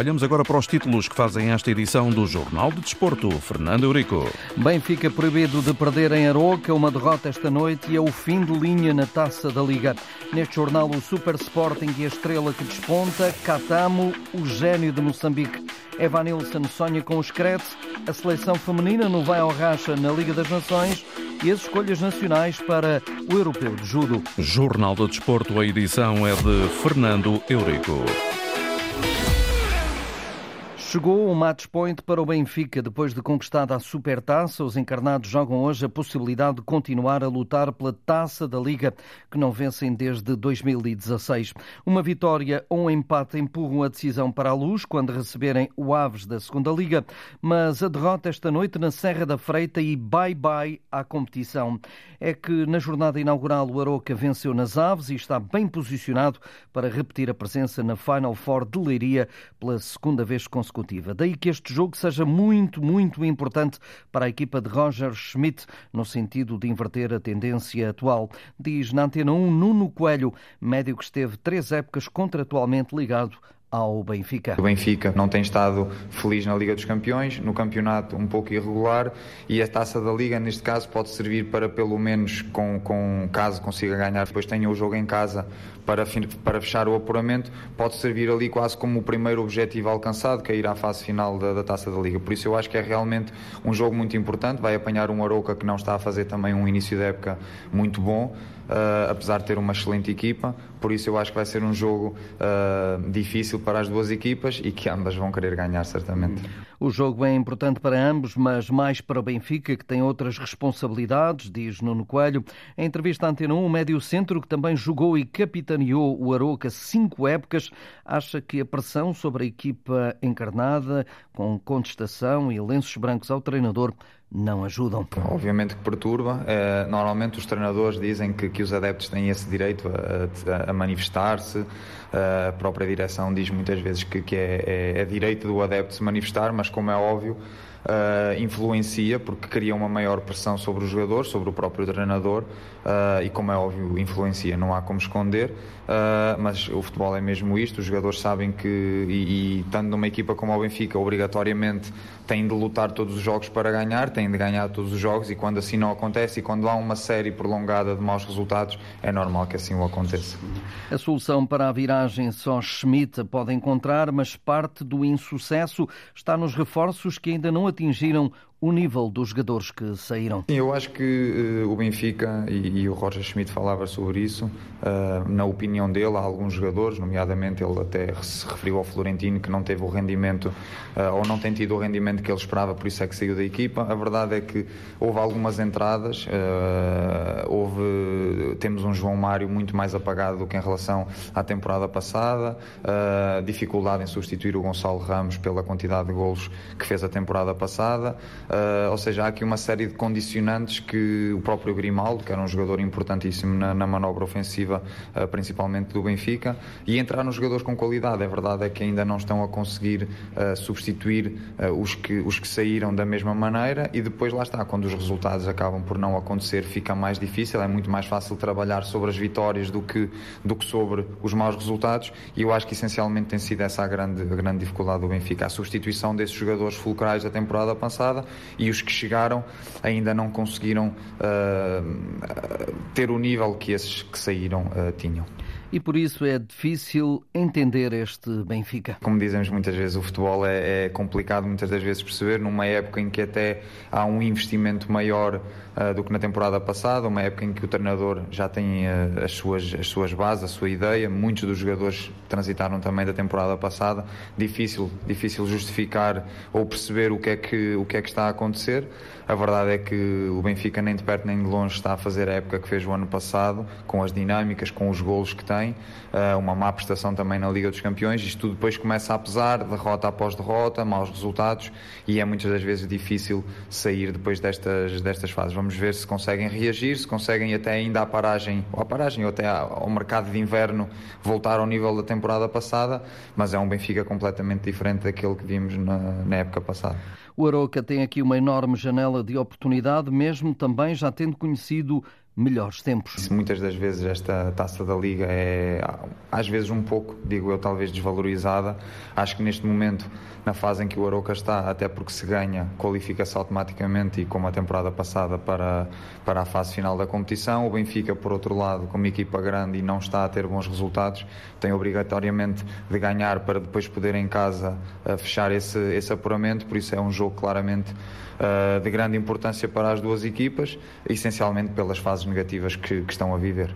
Olhamos agora para os títulos que fazem esta edição do Jornal de Desporto. Fernando Eurico. Benfica proibido de perder em Aroca, uma derrota esta noite e é o fim de linha na taça da Liga. Neste jornal, o Super Sporting e a estrela que desponta, Catamo, o gênio de Moçambique. Evanilson sonha com o Screte, a seleção feminina no vai ao racha na Liga das Nações e as escolhas nacionais para o Europeu de Judo. Jornal do Desporto, a edição é de Fernando Eurico. Chegou o match point para o Benfica. Depois de conquistada a Supertaça, os encarnados jogam hoje a possibilidade de continuar a lutar pela Taça da Liga, que não vencem desde 2016. Uma vitória ou um empate empurram a decisão para a luz quando receberem o Aves da Segunda Liga, mas a derrota esta noite na Serra da Freita e bye-bye à competição. É que na jornada inaugural o Aroca venceu nas Aves e está bem posicionado para repetir a presença na Final Four de Leiria pela segunda vez consecutiva consecutiva. Daí que este jogo seja muito, muito importante para a equipa de Roger Schmidt, no sentido de inverter a tendência atual. Diz na Antena 1 Nuno Coelho, médio que esteve três épocas contratualmente ligado ao Benfica. O Benfica não tem estado feliz na Liga dos Campeões, no campeonato um pouco irregular e a taça da Liga, neste caso, pode servir para pelo menos, com, com caso consiga ganhar, depois tenha o jogo em casa para, para fechar o apuramento, pode servir ali quase como o primeiro objetivo alcançado, que é ir à fase final da, da taça da Liga. Por isso eu acho que é realmente um jogo muito importante, vai apanhar um Arouca que não está a fazer também um início de época muito bom uh, apesar de ter uma excelente equipa. Por isso eu acho que vai ser um jogo uh, difícil para as duas equipas e que ambas vão querer ganhar, certamente. O jogo é importante para ambos, mas mais para o Benfica, que tem outras responsabilidades, diz Nuno Coelho. Em entrevista à Antena 1, o médio-centro, que também jogou e capitaneou o Aroca cinco épocas, acha que a pressão sobre a equipa encarnada, com contestação e lenços brancos ao treinador, não ajudam. Obviamente que perturba. Eh, normalmente os treinadores dizem que, que os adeptos têm esse direito a, a manifestar-se. Eh, a própria direção diz muitas vezes que, que é, é, é direito do adepto se manifestar, mas como é óbvio, uh, influencia porque cria uma maior pressão sobre os jogadores, sobre o próprio treinador uh, e, como é óbvio, influencia, não há como esconder. Uh, mas o futebol é mesmo isto, os jogadores sabem que, e, e estando numa equipa como o Benfica, obrigatoriamente têm de lutar todos os jogos para ganhar, têm de ganhar todos os jogos e quando assim não acontece e quando há uma série prolongada de maus resultados, é normal que assim o aconteça. A solução para a viragem só Schmidt pode encontrar, mas parte do insucesso está nos reforços que ainda não atingiram o nível dos jogadores que saíram? Sim, eu acho que uh, o Benfica, e, e, o Roger Schmidt falava sobre isso, uh, na opinião dele, há alguns jogadores, nomeadamente ele até se referiu ao Florentino, que não teve o rendimento, uh, ou não tem tido o rendimento que ele esperava, por isso é que saiu da equipa. A verdade é que houve algumas entradas, houve, temos um João Mário muito mais apagado do que em relação à temporada passada, dificuldade em substituir o Gonçalo Ramos pela quantidade de golos que fez a temporada passada. Uh, ou seja, há aqui uma série de condicionantes que o próprio Grimaldo, que era um jogador importantíssimo na, na manobra ofensiva, uh, principalmente do Benfica, e entrar nos jogadores com qualidade. A verdade é que ainda não estão a conseguir uh, substituir os, que, os que saíram da mesma maneira e depois lá está, quando os resultados acabam por não acontecer, fica mais difícil, é muito mais fácil trabalhar sobre as vitórias do que, do que sobre os maus resultados e eu acho que essencialmente tem sido essa a grande, a grande dificuldade do Benfica, a substituição desses jogadores fulcrais da temporada passada e os que chegaram ainda não conseguiram uh, ter o nível que esses que saíram uh, tinham e por isso é difícil entender este Benfica. Como dizemos muitas vezes, o futebol é, é, complicado muitas das vezes perceber, numa época em que até há um investimento maior uh, do que na temporada passada, uma época em que o treinador já tem uh, as, suas, as suas bases, a sua ideia, muitos dos jogadores transitaram também da temporada passada, difícil, difícil justificar ou perceber o que, é que, o que é que está a acontecer. A verdade é que o Benfica nem de perto nem de longe está a fazer a época que fez o ano passado, com as dinâmicas, com os golos que tem, uh, uma má prestação também na Liga dos Campeões, isto tudo depois começa a pesar, derrota após derrota, maus resultados, e é muitas das vezes difícil sair depois destas, destas fases. Vamos ver se conseguem reagir, se conseguem até ainda à paragem, ou à paragem, ou até ao mercado de inverno voltar ao nível da temporada passada, mas é um Benfica completamente diferente daquele que vimos na, na época passada. O Aroca tem aqui uma enorme janela de oportunidade, mesmo também já tendo conhecido melhores tempos. Muitas das vezes esta taça da Liga é, às vezes, um pouco, digo eu, talvez desvalorizada. Acho que neste momento, na fase em que o Aroca está, até porque se ganha, qualifica-se automaticamente e como a temporada passada para, para a fase final da competição. O Benfica, por outro lado, como equipa grande e não está a ter bons resultados, tem obrigatoriamente de ganhar para depois poder em casa eh, fechar esse, esse apuramento. Por isso é um jogo claramente uh, de grande importância para as duas equipas, essencialmente pelas fases negativas que, que estão a viver.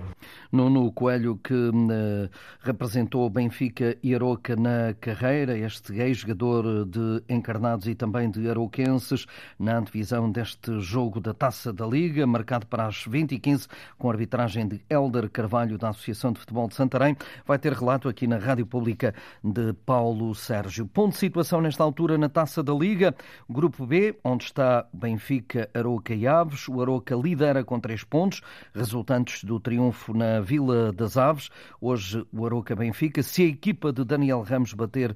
Nuno Coelho, que uh, representou Benfica e Aroca na carreira, este ex-jogador de Encarnados e também de Aroquenses, na divisão deste jogo da Taça da Liga, marcado para as 20 e 15 com a arbitragem de Helder Carvalho, da Associação de Futebol de Santarém, vai ter relato aqui na Rádio Pública de Paulo Sérgio. Ponto de situação nesta altura na Taça da Liga, Grupo B, onde está Benfica, Aroca e Aves. O Aroca lidera com três pontos, resultantes do triunfo na Vila das Aves. Hoje o Aroca Benfica. Se a equipa de Daniel Ramos bater uh,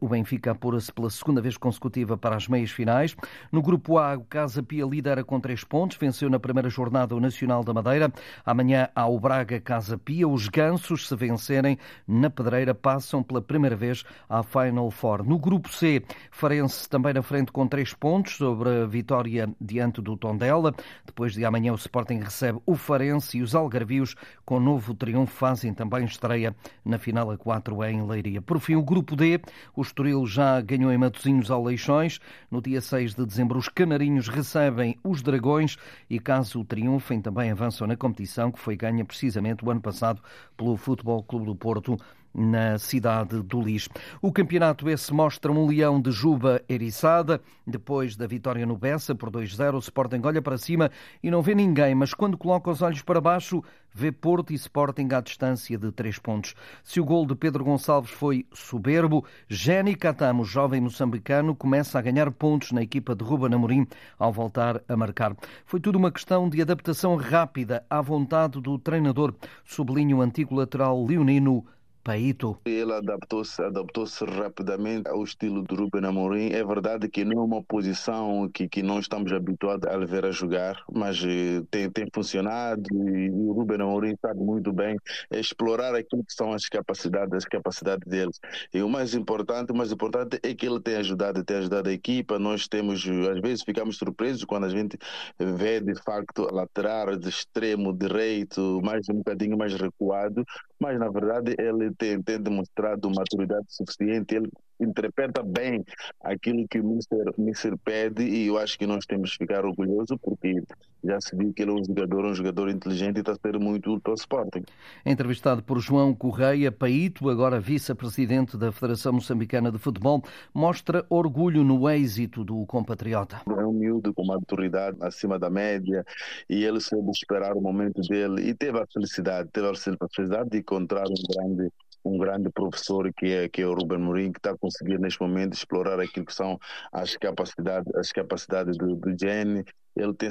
o Benfica, apura-se pela segunda vez consecutiva para as meias finais. No grupo A, o Casa Pia lidera com três pontos. Venceu na primeira jornada o Nacional da Madeira. Amanhã há o Braga Casa Pia. Os Gansos, se vencerem na Pedreira, passam pela primeira vez à Final Four. No grupo C, Farense também na frente com três pontos sobre a vitória diante do Tondela. Depois de amanhã o Sporting recebe o Farense e os Algarvios com novo triunfo fazem também estreia na final a 4 em Leiria. Por fim, o grupo D, o Estoril já ganhou em Matosinhos ao Leixões. No dia 6 de dezembro, os Canarinhos recebem os Dragões e, caso triunfem, também avançam na competição que foi ganha precisamente o ano passado pelo Futebol Clube do Porto na cidade do Lis. O campeonato esse mostra um leão de Juba eriçada. Depois da vitória no Bessa por 2-0, o Sporting olha para cima e não vê ninguém, mas quando coloca os olhos para baixo, vê Porto e Sporting à distância de três pontos. Se o gol de Pedro Gonçalves foi soberbo, Jenny Catamo, jovem moçambicano, começa a ganhar pontos na equipa de Ruben Amorim ao voltar a marcar. Foi tudo uma questão de adaptação rápida à vontade do treinador, sublinha o antigo lateral leonino Paito. Ele adaptou-se adaptou rapidamente ao estilo do Ruben Amorim. É verdade que não é uma posição que, que não estamos habituados a ver a jogar, mas eh, tem, tem funcionado e o Ruben Amorim sabe muito bem explorar aquilo que são as capacidades, as capacidades deles. E o mais importante, o mais importante é que ele tem ajudado, tem ajudado a equipa. Nós temos, às vezes, ficamos surpresos quando a gente vê de facto lateral de extremo direito, mais um bocadinho mais recuado, mas na verdade ele tem, tem demonstrado maturidade suficiente, ele interpreta bem aquilo que o Mister, Mister pede e eu acho que nós temos que ficar orgulhosos porque já se viu que ele é um jogador, um jogador inteligente e está a ser muito útil ao Sporting. Entrevistado por João Correia, Paito, agora vice-presidente da Federação Moçambicana de Futebol, mostra orgulho no êxito do compatriota. É um miúdo com maturidade acima da média e ele soube esperar o momento dele e teve a felicidade, teve a felicidade de encontrar um grande um grande professor que é, que é o Ruben Mourinho, que está a conseguir neste momento explorar aquilo que são as capacidades, as capacidades do, do Jenny. Ele tem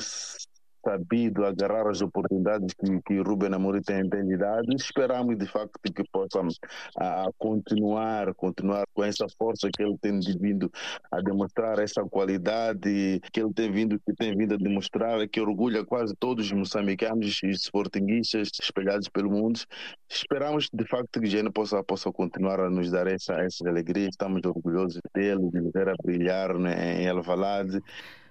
sabido agarrar as oportunidades que, que Ruben Amorim tem, tem dado esperamos de facto que possa a, continuar, continuar com essa força que ele tem vindo a demonstrar, essa qualidade que ele tem vindo, que tem vindo a demonstrar, que orgulha quase todos os moçambicanos e sportinguistas espelhados pelo mundo. Esperamos de facto que Gênio possa, possa continuar a nos dar essa, essa alegria, estamos orgulhosos dele, de ver a brilhar né, em Alvalade.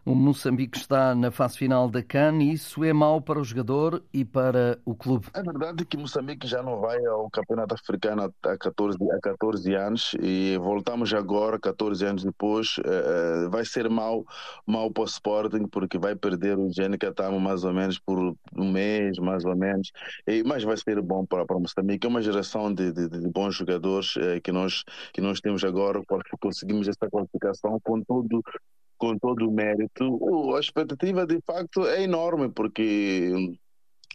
O Moçambique está na fase final da CAN e isso é mau para o jogador e para o clube. É verdade que Moçambique já não vai ao Campeonato Africano há 14, há 14 anos e voltamos agora, 14 anos depois. Uh, vai ser mau, mau para o Sporting porque vai perder o Gênica estamos mais ou menos por um mês, mais ou menos. Mas vai ser bom para, para Moçambique. É uma geração de, de, de bons jogadores uh, que, nós, que nós temos agora conseguimos essa qualificação com todo com todo o mérito. A expectativa, de facto, é enorme, porque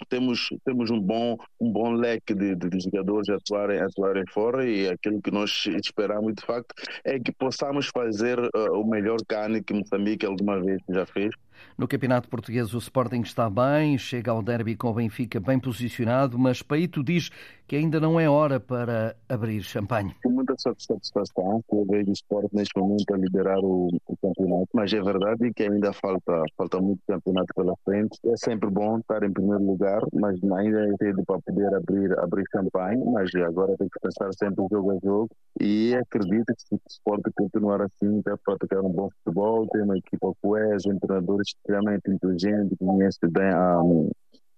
temos, temos um, bom, um bom leque de, de, jogadores a atuarem, atuarem fora e aquilo que nós esperamos, de facto, é que possamos fazer uh, o melhor cane que Moçambique alguma vez já fez No Campeonato Português, o Sporting está bem, chega ao derby com o Benfica bem posicionado, mas Paito diz que ainda não é hora para abrir champanhe. Com muita satisfação que eu vejo o Sporting neste momento a liderar o, o, campeonato, mas é verdade que ainda falta, falta muito campeonato pela frente. É sempre bom estar em primeiro lugar, mas ainda é cedo para poder abrir, abrir champanhe, mas agora tem que pensar sempre jogo a jogo e acredito que se o Sporting continuar assim, vai praticar um bom futebol, tem uma equipa coesa, um treinador extremamente inteligente, conhece bem a,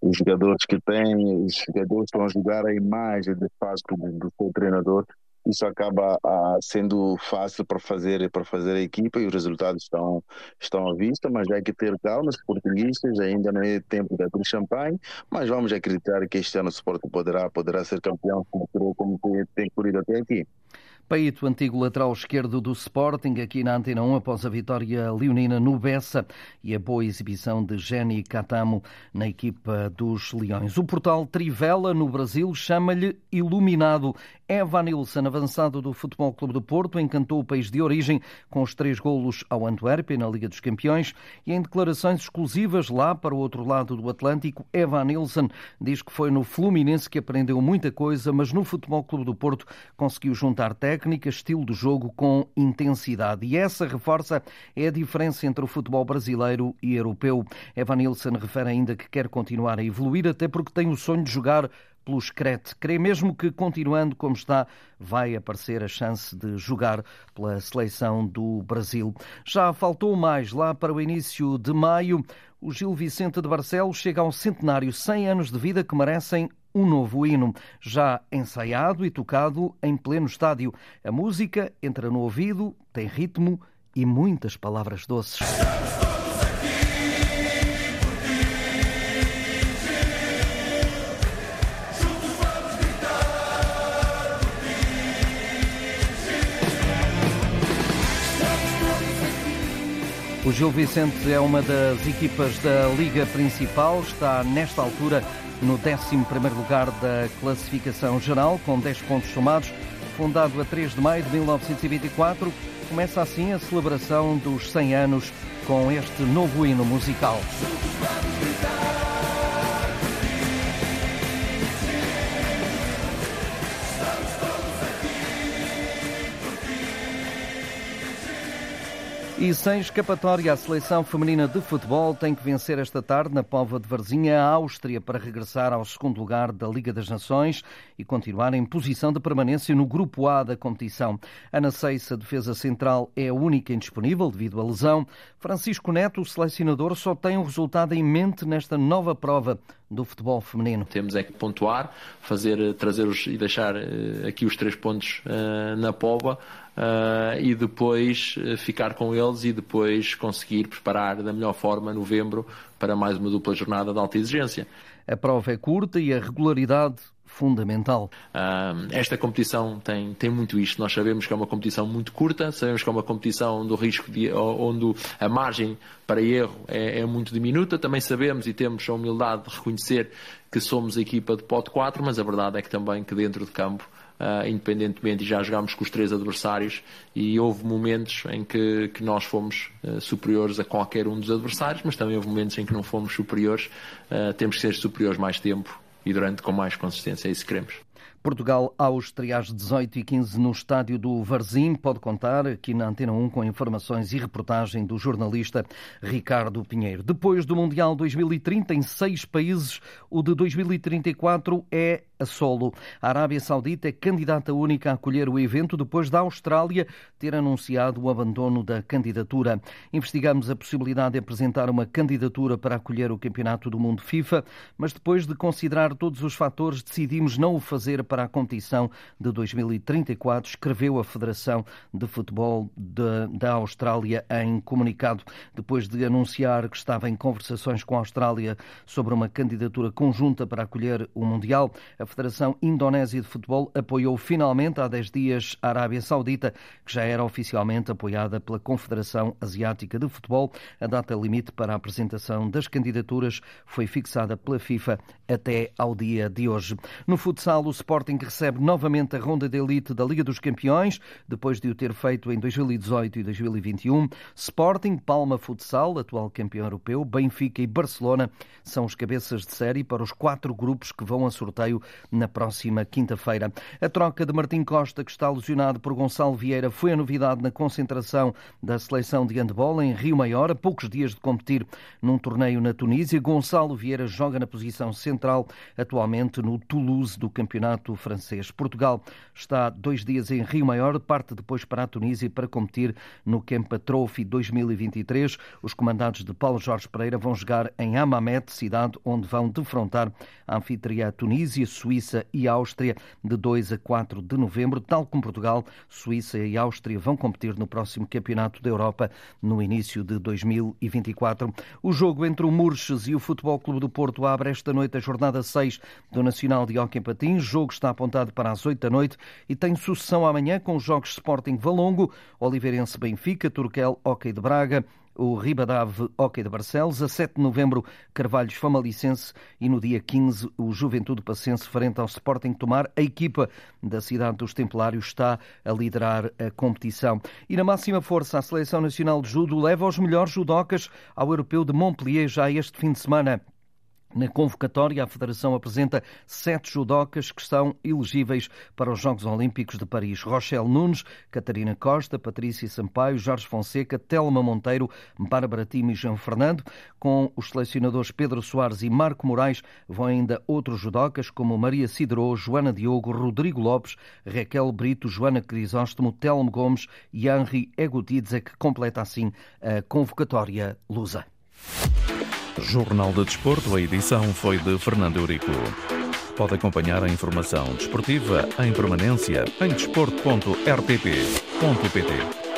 os jogadores que tem, os jogadores vão jogar a imagem de fato do, do seu treinador. Isso acaba ah, sendo fácil para fazer para fazer a equipa e os resultados estão estão à vista, mas há que ter calma, os portugueses ainda não é tempo de abrir champanhe, mas vamos acreditar que este ano o Sport poderá poderá ser campeão como, como tem corrido até aqui. Paito, antigo lateral esquerdo do Sporting, aqui na Antena 1, após a vitória leonina no Bessa e a boa exibição de Jenny Catamo na equipa dos Leões. O portal Trivela, no Brasil, chama-lhe Iluminado. Evan Nilsson, avançado do Futebol Clube do Porto, encantou o país de origem com os três golos ao Antuérpia na Liga dos Campeões e em declarações exclusivas lá para o outro lado do Atlântico, Evan Nilsson diz que foi no Fluminense que aprendeu muita coisa, mas no Futebol Clube do Porto conseguiu juntar técnica, estilo de jogo com intensidade. E essa reforça é a diferença entre o futebol brasileiro e europeu. Evan Nilsson refere ainda que quer continuar a evoluir, até porque tem o sonho de jogar pelo Screte. Crê mesmo que, continuando como está, vai aparecer a chance de jogar pela seleção do Brasil. Já faltou mais lá para o início de maio. O Gil Vicente de Barcelos chega ao centenário, 100 anos de vida que merecem um novo hino, já ensaiado e tocado em pleno estádio. A música entra no ouvido, tem ritmo e muitas palavras doces. O Gil Vicente é uma das equipas da Liga Principal, está nesta altura no 11 lugar da classificação geral, com 10 pontos somados. Fundado a 3 de maio de 1924, começa assim a celebração dos 100 anos com este novo hino musical. E sem escapatória, a seleção feminina de futebol tem que vencer esta tarde na Pova de Varzinha a Áustria para regressar ao segundo lugar da Liga das Nações e continuar em posição de permanência no grupo A da competição. Ana Seissa, defesa central, é a única indisponível devido à lesão. Francisco Neto, o selecionador, só tem um resultado em mente nesta nova prova do futebol feminino. Temos é que pontuar, fazer, trazer os, e deixar uh, aqui os três pontos uh, na pova uh, e depois ficar com eles e depois conseguir preparar da melhor forma novembro para mais uma dupla jornada de alta exigência. A prova é curta e a regularidade fundamental. Uh, esta competição tem, tem muito isto. Nós sabemos que é uma competição muito curta, sabemos que é uma competição onde o risco de, onde a margem para erro é, é, muito diminuta. Também sabemos e temos a humildade de reconhecer que somos a equipa de pote 4, mas a verdade é que também que dentro de campo Uh, independentemente, e já jogámos com os três adversários e houve momentos em que, que nós fomos uh, superiores a qualquer um dos adversários, mas também houve momentos em que não fomos superiores. Uh, temos que ser superiores mais tempo e durante com mais consistência. É isso que queremos. Portugal, Áustria, às 18 e 15 no estádio do Varzim. Pode contar aqui na Antena 1 com informações e reportagem do jornalista Ricardo Pinheiro. Depois do Mundial 2030, em seis países, o de 2034 é a solo. A Arábia Saudita é candidata única a acolher o evento depois da Austrália ter anunciado o abandono da candidatura. Investigamos a possibilidade de apresentar uma candidatura para acolher o Campeonato do Mundo FIFA, mas depois de considerar todos os fatores, decidimos não o fazer para a competição de 2034, escreveu a Federação de Futebol de, da Austrália em comunicado. Depois de anunciar que estava em conversações com a Austrália sobre uma candidatura conjunta para acolher o Mundial, a Federação Indonésia de Futebol apoiou finalmente há 10 dias a Arábia Saudita, que já era oficialmente apoiada pela Confederação Asiática de Futebol. A data limite para a apresentação das candidaturas foi fixada pela FIFA até ao dia de hoje. No futsal, o Sporting recebe novamente a ronda de elite da Liga dos Campeões, depois de o ter feito em 2018 e 2021. Sporting, Palma Futsal, atual campeão europeu, Benfica e Barcelona são os cabeças de série para os quatro grupos que vão a sorteio na próxima quinta-feira. A troca de Martim Costa, que está lesionado por Gonçalo Vieira, foi a novidade na concentração da seleção de handball em Rio Maior, a poucos dias de competir num torneio na Tunísia. Gonçalo Vieira joga na posição central, atualmente no Toulouse do Campeonato Francês. Portugal está dois dias em Rio Maior, parte depois para a Tunísia para competir no Campa Trophy 2023. Os comandados de Paulo Jorge Pereira vão jogar em Hammamet, cidade onde vão defrontar a anfitriã Tunísia, Suíça e Áustria de 2 a 4 de novembro. Tal como Portugal, Suíça e Áustria vão competir no próximo Campeonato da Europa no início de 2024. O jogo entre o Murches e o Futebol Clube do Porto abre esta noite a jornada 6 do Nacional de Hockey Patins. O jogo está apontado para as 8 da noite e tem sucessão amanhã com os jogos Sporting Valongo, Oliveirense Benfica, Turquel Hockey de Braga, o Ribadave Hockey de Barcelos, a 7 de novembro Carvalhos Famalicense e no dia 15 o Juventude Passense frente ao Sporting Tomar. A equipa da cidade dos Templários está a liderar a competição. E na máxima força, a Seleção Nacional de Judo leva os melhores judocas ao Europeu de Montpellier já este fim de semana. Na convocatória, a Federação apresenta sete judocas que estão elegíveis para os Jogos Olímpicos de Paris. Rochelle Nunes, Catarina Costa, Patrícia Sampaio, Jorge Fonseca, Telma Monteiro, Bárbara Timo e João Fernando. Com os selecionadores Pedro Soares e Marco Moraes, vão ainda outros judocas como Maria Cidrou, Joana Diogo, Rodrigo Lopes, Raquel Brito, Joana Crisóstomo, Telmo Gomes e Henri Egutidze, que completa assim a convocatória lusa. Jornal de Desporto, a edição foi de Fernando Eurico. Pode acompanhar a informação desportiva em permanência em desporto.rtp.pt.